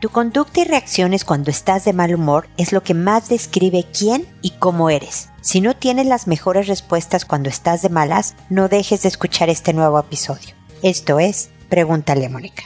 Tu conducta y reacciones cuando estás de mal humor es lo que más describe quién y cómo eres. Si no tienes las mejores respuestas cuando estás de malas, no dejes de escuchar este nuevo episodio. Esto es Pregúntale a Mónica.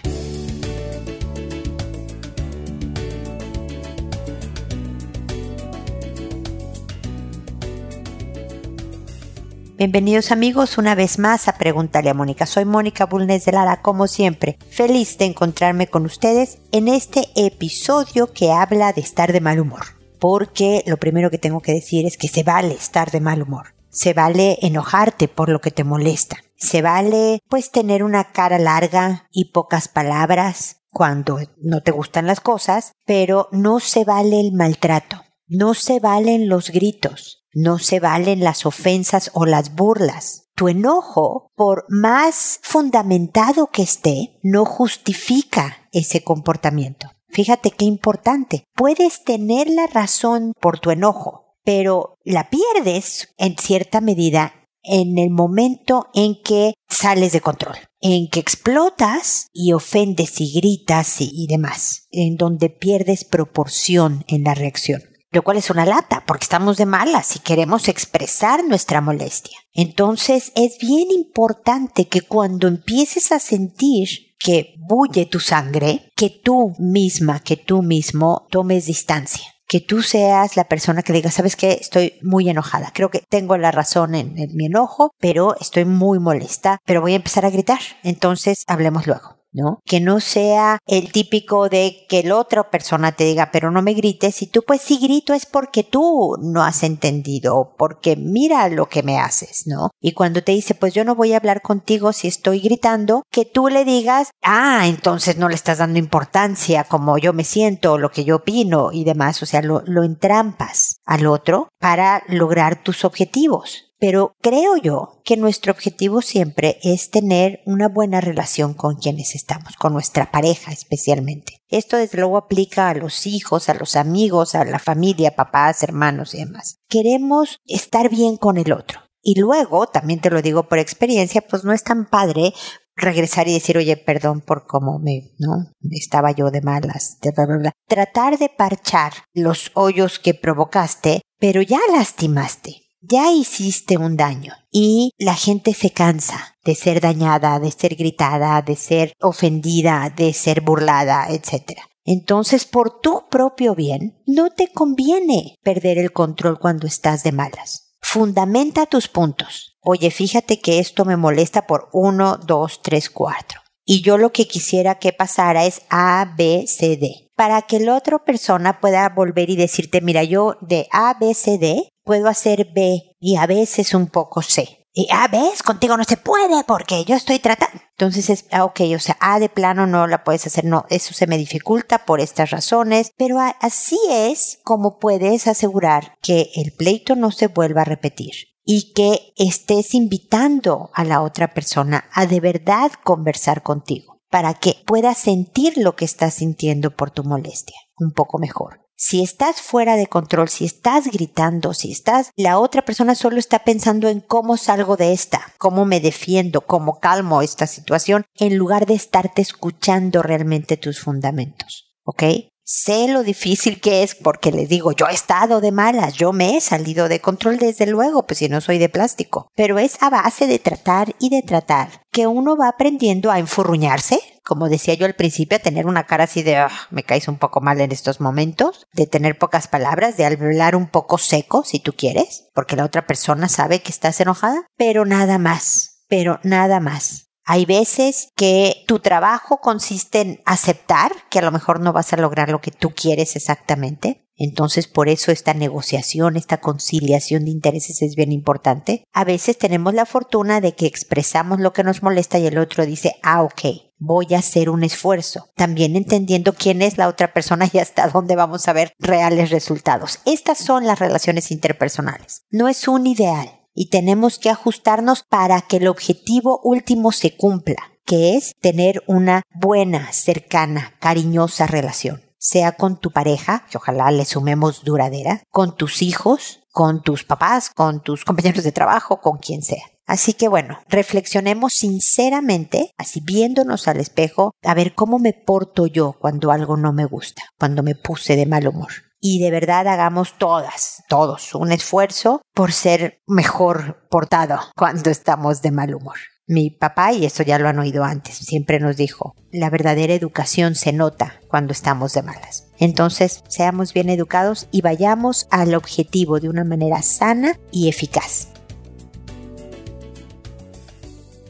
Bienvenidos amigos una vez más a Pregúntale a Mónica. Soy Mónica Bulnes de Lara, como siempre, feliz de encontrarme con ustedes en este episodio que habla de estar de mal humor. Porque lo primero que tengo que decir es que se vale estar de mal humor. Se vale enojarte por lo que te molesta. Se vale pues tener una cara larga y pocas palabras cuando no te gustan las cosas, pero no se vale el maltrato. No se valen los gritos, no se valen las ofensas o las burlas. Tu enojo, por más fundamentado que esté, no justifica ese comportamiento. Fíjate qué importante. Puedes tener la razón por tu enojo, pero la pierdes en cierta medida en el momento en que sales de control, en que explotas y ofendes y gritas y, demás, en donde pierdes proporción en la reacción lo cual es una lata, porque estamos de malas y queremos expresar nuestra molestia. Entonces es bien importante que cuando empieces a sentir que bulle tu sangre, que tú misma, que tú mismo tomes distancia. Que tú seas la persona que diga, sabes que estoy muy enojada, creo que tengo la razón en, en mi enojo, pero estoy muy molesta, pero voy a empezar a gritar, entonces hablemos luego. ¿No? Que no sea el típico de que la otra persona te diga, pero no me grites, y tú pues si grito es porque tú no has entendido, porque mira lo que me haces, ¿no? Y cuando te dice, pues yo no voy a hablar contigo si estoy gritando, que tú le digas, ah, entonces no le estás dando importancia como yo me siento, lo que yo opino y demás, o sea, lo, lo entrampas al otro para lograr tus objetivos. Pero creo yo que nuestro objetivo siempre es tener una buena relación con quienes estamos, con nuestra pareja especialmente. Esto desde luego aplica a los hijos, a los amigos, a la familia, papás, hermanos y demás. Queremos estar bien con el otro. Y luego, también te lo digo por experiencia, pues no es tan padre regresar y decir, oye, perdón por cómo me, ¿no? Estaba yo de malas, de bla, bla, bla. Tratar de parchar los hoyos que provocaste, pero ya lastimaste ya hiciste un daño y la gente se cansa de ser dañada, de ser gritada, de ser ofendida, de ser burlada, etc. Entonces, por tu propio bien, no te conviene perder el control cuando estás de malas. Fundamenta tus puntos. Oye, fíjate que esto me molesta por uno, dos, tres, cuatro. Y yo lo que quisiera que pasara es A, B, C, D. Para que la otra persona pueda volver y decirte, mira, yo de A, B, C, D puedo hacer B y a veces un poco C. Y A, ves, contigo no se puede porque yo estoy tratando. Entonces es, ah, ok, o sea, A de plano no la puedes hacer, no, eso se me dificulta por estas razones, pero así es como puedes asegurar que el pleito no se vuelva a repetir y que estés invitando a la otra persona a de verdad conversar contigo para que pueda sentir lo que estás sintiendo por tu molestia un poco mejor. Si estás fuera de control, si estás gritando, si estás, la otra persona solo está pensando en cómo salgo de esta, cómo me defiendo, cómo calmo esta situación, en lugar de estarte escuchando realmente tus fundamentos. ¿Ok? Sé lo difícil que es porque les digo, yo he estado de malas, yo me he salido de control desde luego, pues si no soy de plástico. Pero es a base de tratar y de tratar que uno va aprendiendo a enfurruñarse, como decía yo al principio, a tener una cara así de, ah, me caes un poco mal en estos momentos, de tener pocas palabras, de hablar un poco seco, si tú quieres, porque la otra persona sabe que estás enojada, pero nada más, pero nada más. Hay veces que tu trabajo consiste en aceptar que a lo mejor no vas a lograr lo que tú quieres exactamente. Entonces, por eso esta negociación, esta conciliación de intereses es bien importante. A veces tenemos la fortuna de que expresamos lo que nos molesta y el otro dice, ah, ok, voy a hacer un esfuerzo. También entendiendo quién es la otra persona y hasta dónde vamos a ver reales resultados. Estas son las relaciones interpersonales. No es un ideal y tenemos que ajustarnos para que el objetivo último se cumpla, que es tener una buena, cercana, cariñosa relación, sea con tu pareja, que ojalá le sumemos duradera, con tus hijos, con tus papás, con tus compañeros de trabajo, con quien sea. Así que bueno, reflexionemos sinceramente, así viéndonos al espejo, a ver cómo me porto yo cuando algo no me gusta, cuando me puse de mal humor y de verdad hagamos todas, todos, un esfuerzo por ser mejor portado cuando estamos de mal humor. Mi papá, y eso ya lo han oído antes, siempre nos dijo, la verdadera educación se nota cuando estamos de malas. Entonces, seamos bien educados y vayamos al objetivo de una manera sana y eficaz.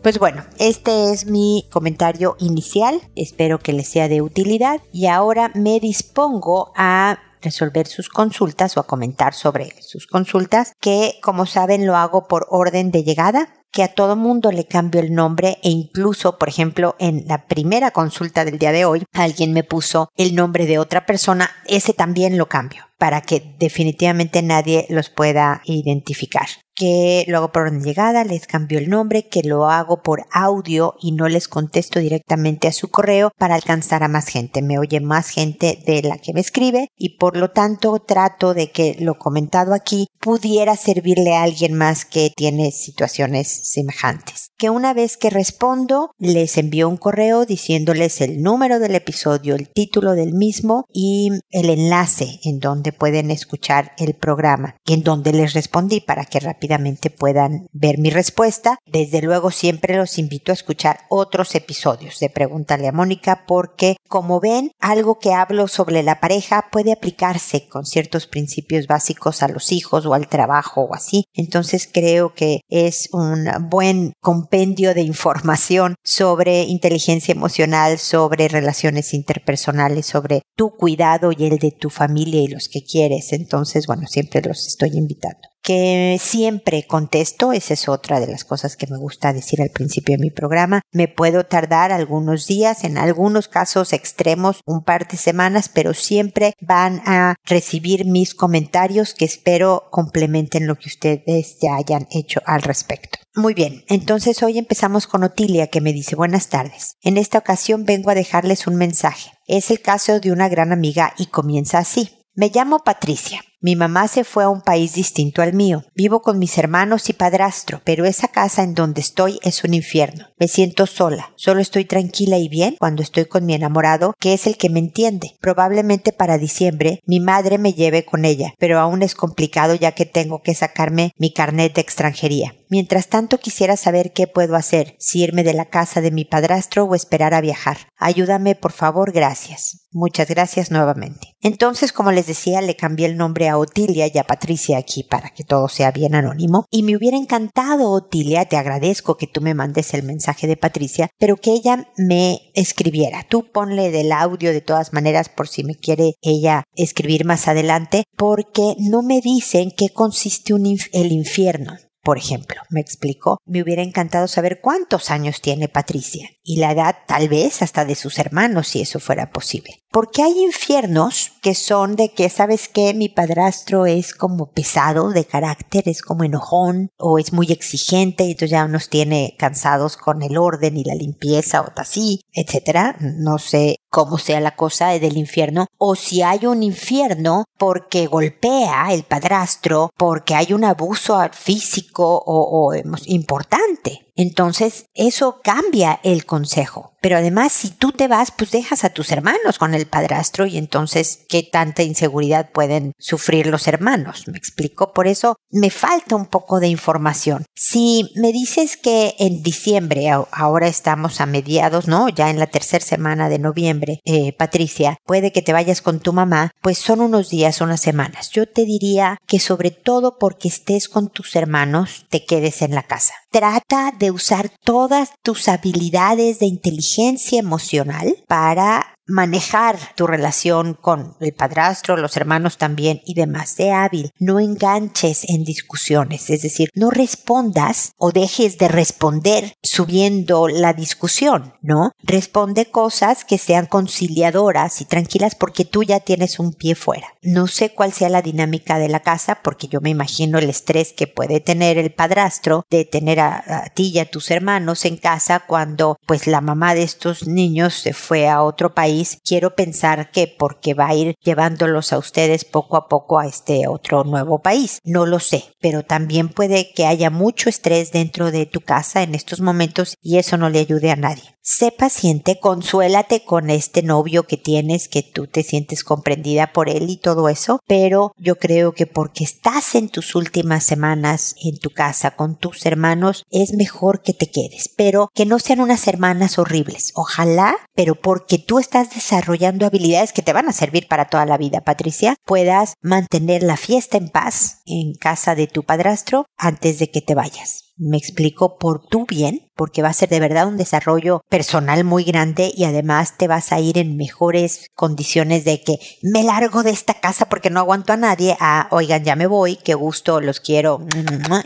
Pues bueno, este es mi comentario inicial, espero que les sea de utilidad y ahora me dispongo a resolver sus consultas o a comentar sobre sus consultas, que como saben lo hago por orden de llegada que a todo mundo le cambio el nombre e incluso, por ejemplo, en la primera consulta del día de hoy, alguien me puso el nombre de otra persona, ese también lo cambio para que definitivamente nadie los pueda identificar que lo hago por llegada, les cambio el nombre, que lo hago por audio y no les contesto directamente a su correo para alcanzar a más gente. Me oye más gente de la que me escribe y por lo tanto trato de que lo comentado aquí pudiera servirle a alguien más que tiene situaciones semejantes. Que una vez que respondo, les envío un correo diciéndoles el número del episodio, el título del mismo y el enlace en donde pueden escuchar el programa en donde les respondí para que rápidamente puedan ver mi respuesta. Desde luego siempre los invito a escuchar otros episodios de Pregúntale a Mónica porque como ven algo que hablo sobre la pareja puede aplicarse con ciertos principios básicos a los hijos al trabajo o así. Entonces creo que es un buen compendio de información sobre inteligencia emocional, sobre relaciones interpersonales, sobre tu cuidado y el de tu familia y los que quieres. Entonces, bueno, siempre los estoy invitando que siempre contesto, esa es otra de las cosas que me gusta decir al principio de mi programa. Me puedo tardar algunos días, en algunos casos extremos, un par de semanas, pero siempre van a recibir mis comentarios que espero complementen lo que ustedes ya hayan hecho al respecto. Muy bien, entonces hoy empezamos con Otilia que me dice buenas tardes. En esta ocasión vengo a dejarles un mensaje. Es el caso de una gran amiga y comienza así. Me llamo Patricia. Mi mamá se fue a un país distinto al mío. Vivo con mis hermanos y padrastro, pero esa casa en donde estoy es un infierno. Me siento sola. Solo estoy tranquila y bien cuando estoy con mi enamorado, que es el que me entiende. Probablemente para diciembre mi madre me lleve con ella, pero aún es complicado ya que tengo que sacarme mi carnet de extranjería. Mientras tanto quisiera saber qué puedo hacer, si irme de la casa de mi padrastro o esperar a viajar. Ayúdame, por favor, gracias. Muchas gracias nuevamente. Entonces, como les decía, le cambié el nombre a Otilia y a Patricia aquí para que todo sea bien anónimo. Y me hubiera encantado, Otilia, te agradezco que tú me mandes el mensaje de Patricia, pero que ella me escribiera. Tú ponle del audio de todas maneras por si me quiere ella escribir más adelante, porque no me dicen qué consiste el infierno. Por ejemplo, me explicó, me hubiera encantado saber cuántos años tiene Patricia y la edad tal vez hasta de sus hermanos si eso fuera posible. Porque hay infiernos que son de que, ¿sabes qué? Mi padrastro es como pesado de carácter, es como enojón o es muy exigente y entonces ya nos tiene cansados con el orden y la limpieza o así, etcétera. No sé cómo sea la cosa del infierno o si hay un infierno porque golpea el padrastro, porque hay un abuso físico o, o importante. Entonces, eso cambia el consejo. Pero además, si tú te vas, pues dejas a tus hermanos con el padrastro y entonces, ¿qué tanta inseguridad pueden sufrir los hermanos? Me explico. Por eso me falta un poco de información. Si me dices que en diciembre, ahora estamos a mediados, ¿no? Ya en la tercera semana de noviembre, eh, Patricia, puede que te vayas con tu mamá, pues son unos días, unas semanas. Yo te diría que sobre todo porque estés con tus hermanos, te quedes en la casa. Trata de usar todas tus habilidades de inteligencia emocional para manejar tu relación con el padrastro, los hermanos también y demás. de hábil, no enganches en discusiones, es decir, no respondas o dejes de responder subiendo la discusión, ¿no? Responde cosas que sean conciliadoras y tranquilas porque tú ya tienes un pie fuera. No sé cuál sea la dinámica de la casa porque yo me imagino el estrés que puede tener el padrastro de tener a, a ti y a tus hermanos en casa cuando pues la mamá de estos niños se fue a otro país quiero pensar que porque va a ir llevándolos a ustedes poco a poco a este otro nuevo país. No lo sé, pero también puede que haya mucho estrés dentro de tu casa en estos momentos y eso no le ayude a nadie. Sé paciente, consuélate con este novio que tienes, que tú te sientes comprendida por él y todo eso, pero yo creo que porque estás en tus últimas semanas en tu casa con tus hermanos, es mejor que te quedes, pero que no sean unas hermanas horribles. Ojalá, pero porque tú estás desarrollando habilidades que te van a servir para toda la vida, Patricia, puedas mantener la fiesta en paz en casa de tu padrastro antes de que te vayas. Me explico por tu bien, porque va a ser de verdad un desarrollo personal muy grande y además te vas a ir en mejores condiciones de que me largo de esta casa porque no aguanto a nadie, a oigan, ya me voy, qué gusto, los quiero,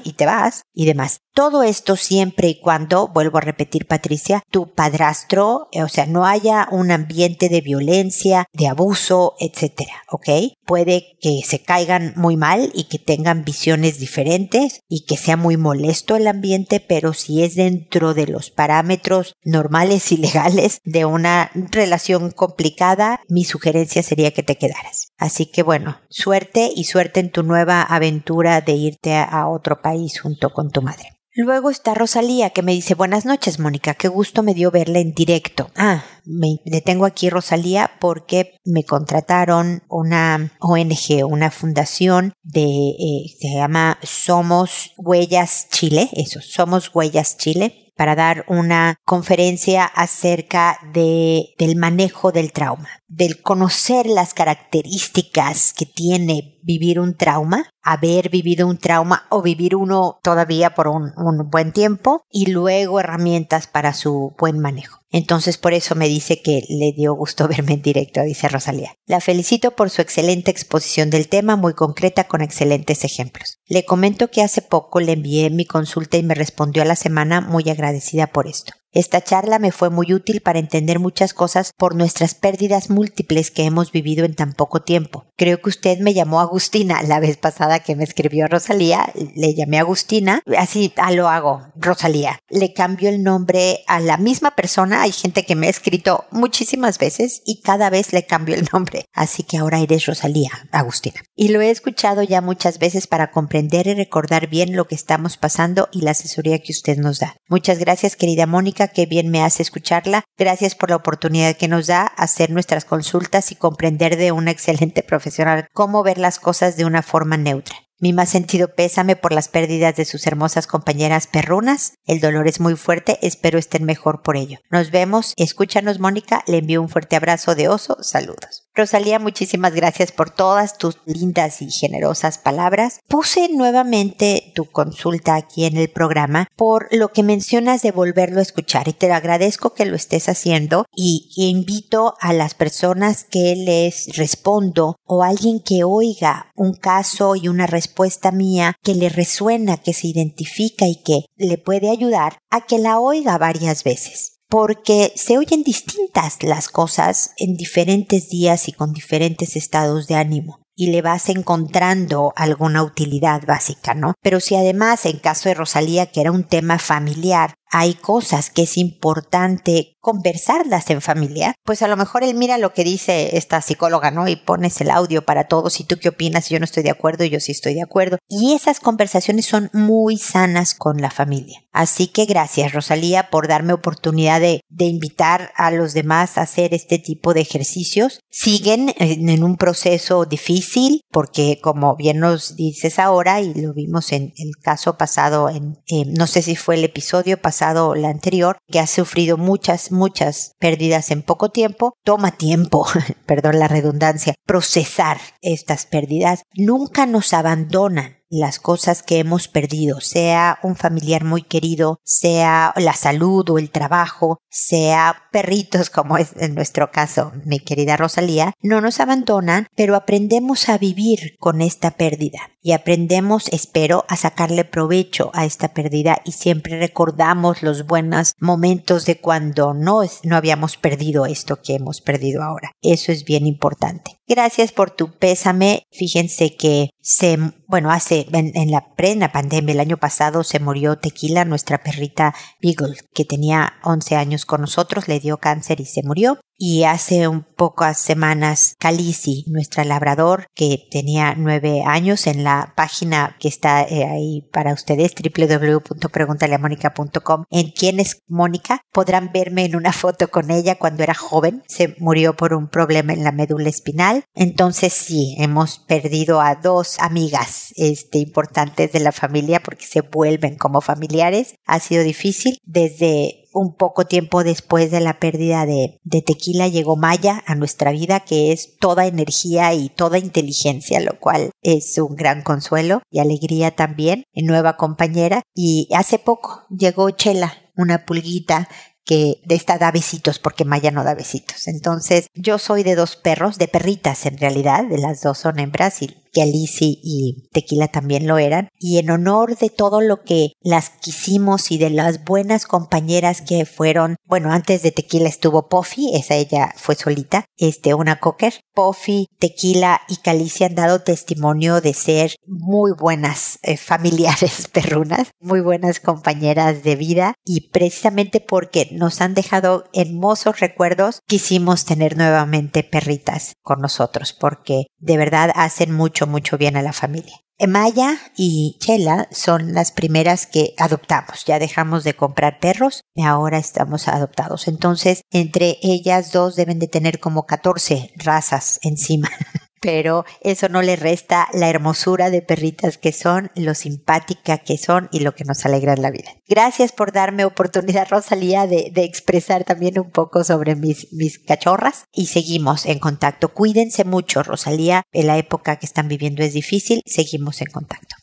y te vas y demás. Todo esto siempre y cuando, vuelvo a repetir Patricia, tu padrastro, eh, o sea, no haya un ambiente de violencia, de abuso, etcétera, ¿ok? Puede que se caigan muy mal y que tengan visiones diferentes y que sea muy molesto el ambiente, pero si es de los parámetros normales y legales de una relación complicada, mi sugerencia sería que te quedaras. Así que bueno, suerte y suerte en tu nueva aventura de irte a otro país junto con tu madre. Luego está Rosalía que me dice buenas noches Mónica, qué gusto me dio verla en directo. Ah, me detengo aquí Rosalía porque me contrataron una ONG, una fundación de, eh, se llama Somos Huellas Chile, eso, Somos Huellas Chile para dar una conferencia acerca de, del manejo del trauma, del conocer las características que tiene vivir un trauma, haber vivido un trauma o vivir uno todavía por un, un buen tiempo y luego herramientas para su buen manejo. Entonces por eso me dice que le dio gusto verme en directo, dice Rosalía. La felicito por su excelente exposición del tema, muy concreta con excelentes ejemplos. Le comento que hace poco le envié mi consulta y me respondió a la semana muy agradecida por esto. Esta charla me fue muy útil para entender muchas cosas por nuestras pérdidas múltiples que hemos vivido en tan poco tiempo. Creo que usted me llamó Agustina la vez pasada que me escribió Rosalía, le llamé Agustina, así ah, lo hago, Rosalía. Le cambio el nombre a la misma persona, hay gente que me ha escrito muchísimas veces y cada vez le cambio el nombre, así que ahora eres Rosalía, Agustina. Y lo he escuchado ya muchas veces para comprender y recordar bien lo que estamos pasando y la asesoría que usted nos da. Muchas gracias querida Mónica qué bien me hace escucharla. Gracias por la oportunidad que nos da hacer nuestras consultas y comprender de una excelente profesional cómo ver las cosas de una forma neutra. Mi más sentido pésame por las pérdidas de sus hermosas compañeras perrunas. El dolor es muy fuerte, espero estén mejor por ello. Nos vemos, escúchanos Mónica, le envío un fuerte abrazo de oso, saludos. Rosalía, muchísimas gracias por todas tus lindas y generosas palabras. Puse nuevamente tu consulta aquí en el programa por lo que mencionas de volverlo a escuchar y te agradezco que lo estés haciendo y invito a las personas que les respondo o alguien que oiga un caso y una respuesta mía que le resuena, que se identifica y que le puede ayudar a que la oiga varias veces porque se oyen distintas las cosas en diferentes días y con diferentes estados de ánimo y le vas encontrando alguna utilidad básica, ¿no? Pero si además, en caso de Rosalía, que era un tema familiar, hay cosas que es importante conversarlas en familia, pues a lo mejor él mira lo que dice esta psicóloga, ¿no? Y pones el audio para todos y tú qué opinas, yo no estoy de acuerdo, yo sí estoy de acuerdo. Y esas conversaciones son muy sanas con la familia. Así que gracias Rosalía por darme oportunidad de, invitar a los demás a hacer este tipo de ejercicios. Siguen en, un proceso difícil porque como bien nos dices ahora y lo vimos en el caso pasado, en, no sé si fue el episodio pasado la anterior, que ha sufrido muchas, muchas pérdidas en poco tiempo, toma tiempo, perdón la redundancia, procesar estas pérdidas. Nunca nos abandonan las cosas que hemos perdido, sea un familiar muy querido, sea la salud o el trabajo, sea perritos como es en nuestro caso mi querida Rosalía, no nos abandonan, pero aprendemos a vivir con esta pérdida y aprendemos, espero, a sacarle provecho a esta pérdida y siempre recordamos los buenos momentos de cuando no, no habíamos perdido esto que hemos perdido ahora. Eso es bien importante. Gracias por tu pésame. Fíjense que se, bueno, hace, en, la plena pandemia, el año pasado se murió Tequila, nuestra perrita Beagle, que tenía 11 años con nosotros, le dio cáncer y se murió. Y hace un pocas semanas Calisi, nuestra labrador que tenía nueve años en la página que está eh, ahí para ustedes www.preguntaleamónica.com en quién es Mónica podrán verme en una foto con ella cuando era joven. Se murió por un problema en la médula espinal. Entonces sí hemos perdido a dos amigas este, importantes de la familia porque se vuelven como familiares. Ha sido difícil. Desde un poco tiempo después de la pérdida de, tequila llegó Maya a nuestra vida, que es toda energía y toda inteligencia, lo cual es un gran consuelo y alegría también, nueva compañera. Y hace poco llegó Chela, una pulguita que de esta da besitos porque Maya no da besitos. Entonces, yo soy de dos perros, de perritas en realidad, de las dos son hembras y que Alicia y Tequila también lo eran, y en honor de todo lo que las quisimos y de las buenas compañeras que fueron, bueno, antes de Tequila estuvo Puffy, esa ella fue solita, este, una cocker. Puffy, Tequila y Calicia han dado testimonio de ser muy buenas eh, familiares perrunas, muy buenas compañeras de vida y precisamente porque nos han dejado hermosos recuerdos, quisimos tener nuevamente perritas con nosotros porque de verdad hacen mucho mucho bien a la familia. Maya y Chela son las primeras que adoptamos. Ya dejamos de comprar perros y ahora estamos adoptados. Entonces, entre ellas dos deben de tener como 14 razas encima. pero eso no le resta la hermosura de perritas que son, lo simpática que son y lo que nos alegra la vida. Gracias por darme oportunidad, Rosalía, de, expresar también un poco sobre mis, mis cachorras y seguimos en contacto. Cuídense mucho, Rosalía, en la época que están viviendo es difícil, seguimos en contacto.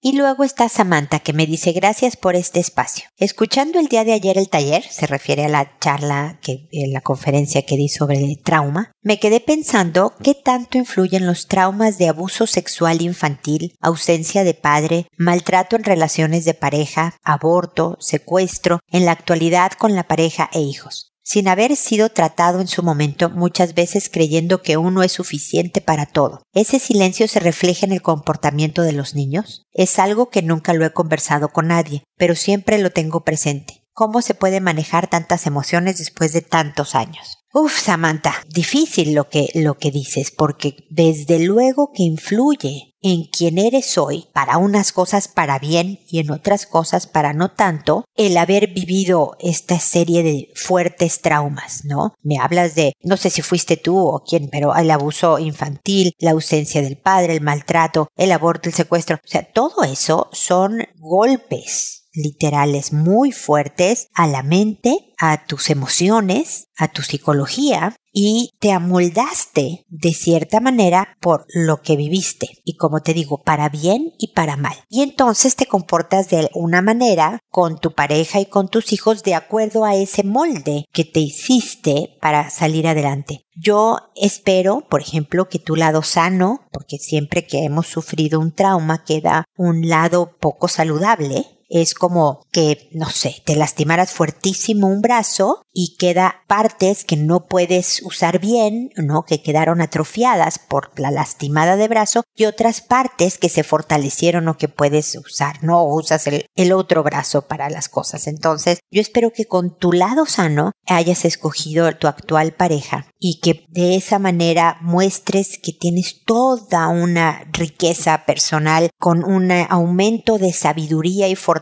Y luego está Samantha que me dice gracias por este espacio. Escuchando el día de ayer el taller, se refiere a la charla que, en la conferencia que di sobre trauma, me quedé pensando qué tanto influyen los traumas de abuso sexual infantil, ausencia de padre, maltrato en relaciones de pareja, aborto, secuestro, en la actualidad con la pareja e hijos sin haber sido tratado en su momento, muchas veces creyendo que uno es suficiente para todo. ¿Ese silencio se refleja en el comportamiento de los niños? Es algo que nunca lo he conversado con nadie, pero siempre lo tengo presente. ¿Cómo se puede manejar tantas emociones después de tantos años? Uf, Samantha, difícil lo que, lo que dices, porque desde luego que influye en quién eres hoy, para unas cosas para bien y en otras cosas para no tanto, el haber vivido esta serie de fuertes traumas, ¿no? Me hablas de, no sé si fuiste tú o quién, pero el abuso infantil, la ausencia del padre, el maltrato, el aborto, el secuestro, o sea, todo eso son golpes literales muy fuertes a la mente, a tus emociones, a tu psicología y te amoldaste de cierta manera por lo que viviste y como te digo, para bien y para mal. Y entonces te comportas de una manera con tu pareja y con tus hijos de acuerdo a ese molde que te hiciste para salir adelante. Yo espero, por ejemplo, que tu lado sano, porque siempre que hemos sufrido un trauma queda un lado poco saludable, es como que, no sé, te lastimaras fuertísimo un brazo y queda partes que no puedes usar bien, ¿no? Que quedaron atrofiadas por la lastimada de brazo y otras partes que se fortalecieron o que puedes usar, ¿no? O usas el, el otro brazo para las cosas. Entonces, yo espero que con tu lado sano hayas escogido tu actual pareja y que de esa manera muestres que tienes toda una riqueza personal con un aumento de sabiduría y fortaleza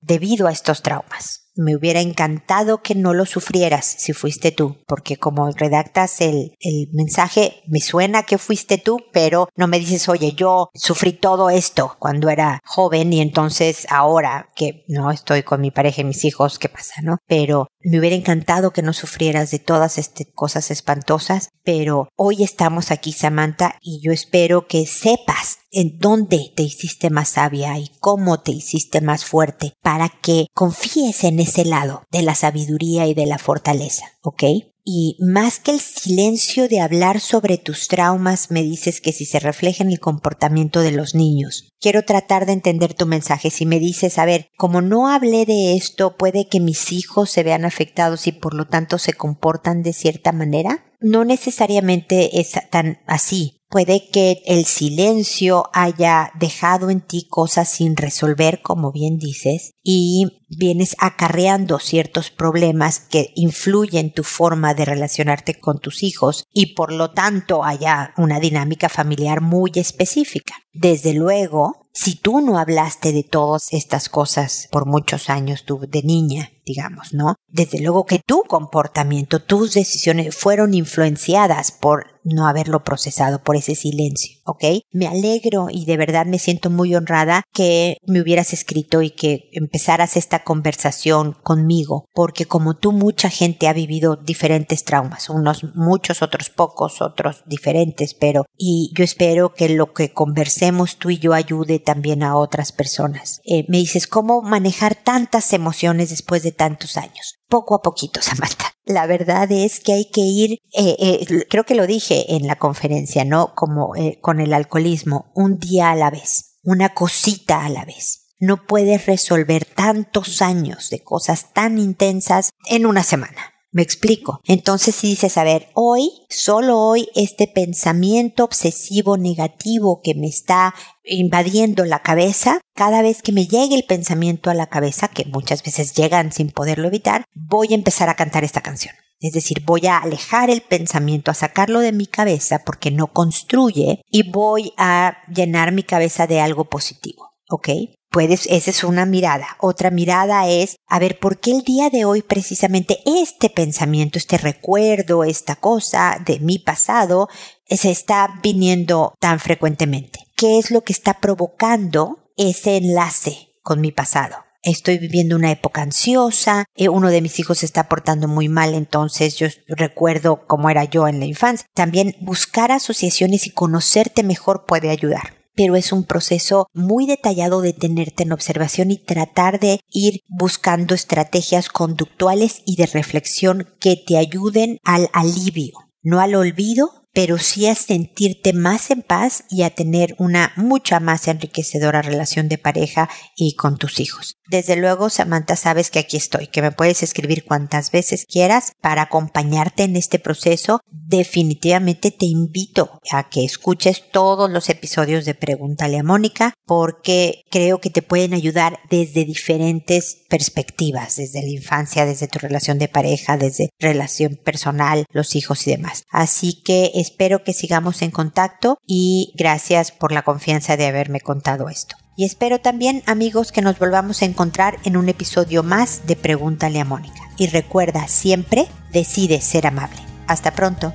debido a estos traumas. Me hubiera encantado que no lo sufrieras si fuiste tú, porque como redactas el, el, mensaje, me suena que fuiste tú, pero no me dices, oye, yo sufrí todo esto cuando era joven y entonces ahora que no estoy con mi pareja y mis hijos, ¿qué pasa, no? Pero me hubiera encantado que no sufrieras de todas estas cosas espantosas, pero hoy estamos aquí, Samantha, y yo espero que sepas en dónde te hiciste más sabia y cómo te hiciste más fuerte para que confíes en ese lado de la sabiduría y de la fortaleza, ¿ok? Y más que el silencio de hablar sobre tus traumas, me dices que si se refleja en el comportamiento de los niños. Quiero tratar de entender tu mensaje. Si me dices, a ver, como no hablé de esto, puede que mis hijos se vean afectados y por lo tanto se comportan de cierta manera. No necesariamente es tan así Puede que el silencio haya dejado en ti cosas sin resolver, como bien dices, y vienes acarreando ciertos problemas que influyen tu forma de relacionarte con tus hijos y por lo tanto haya una dinámica familiar muy específica. Desde luego, si tú no hablaste de todas estas cosas por muchos años tú de niña, digamos, ¿no? Desde luego que tu comportamiento, tus decisiones fueron influenciadas por no haberlo procesado, por ese silencio, ¿ok? Me alegro y de verdad me siento muy honrada que me hubieras escrito y que empezaras esta conversación conmigo, porque como tú mucha gente ha vivido diferentes traumas, unos muchos, otros pocos, otros diferentes, pero y yo espero que lo que conversemos tú y yo ayude también a otras personas. Eh, me dices, ¿cómo manejar tantas emociones después de tantos años? Poco a poquito, Samantha. La verdad es que hay que ir, eh, eh, creo que lo dije en la conferencia, ¿no? Como con el alcoholismo, un día a la vez, una cosita a la vez. No puedes resolver tantos años de cosas tan intensas en una semana. Me explico. Entonces si dices, a ver, hoy, solo hoy, este pensamiento obsesivo negativo que me está invadiendo la cabeza, cada vez que me llegue el pensamiento a la cabeza, que muchas veces llegan sin poderlo evitar, voy a empezar a cantar esta canción. Es decir, voy a alejar el pensamiento, a sacarlo de mi cabeza porque no construye y voy a llenar mi cabeza de algo positivo. ¿Ok? Puedes, esa es una mirada. Otra mirada es, a ver, ¿por qué el día de hoy precisamente este pensamiento, este recuerdo, esta cosa de mi pasado se está viniendo tan frecuentemente? ¿Qué es lo que está provocando ese enlace con mi pasado? estoy viviendo una época ansiosa, eh, uno de mis hijos se está portando muy mal, entonces yo recuerdo cómo era yo en la infancia. También buscar asociaciones y conocerte mejor puede ayudar pero es un proceso muy detallado de tenerte en observación y tratar de ir buscando estrategias conductuales y de reflexión que te ayuden al alivio, no al olvido, pero sí a sentirte más en paz y a tener una mucha más enriquecedora relación de pareja y con tus hijos. Desde luego, Samantha, sabes que aquí estoy, que me puedes escribir cuantas veces quieras para acompañarte en este proceso. Definitivamente te invito a que escuches todos los episodios de Pregúntale a Mónica porque creo que te pueden ayudar desde diferentes perspectivas, desde la infancia, desde tu relación de pareja, desde relación personal, los hijos y demás. Así que espero que sigamos en contacto y gracias por la confianza de haberme contado esto. Y espero también, amigos, que nos volvamos a encontrar en un episodio más de Pregúntale a Mónica. Y recuerda, siempre decide ser amable. Hasta pronto.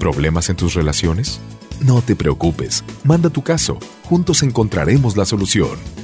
¿Problemas en tus relaciones? No te preocupes, manda tu caso, juntos encontraremos la solución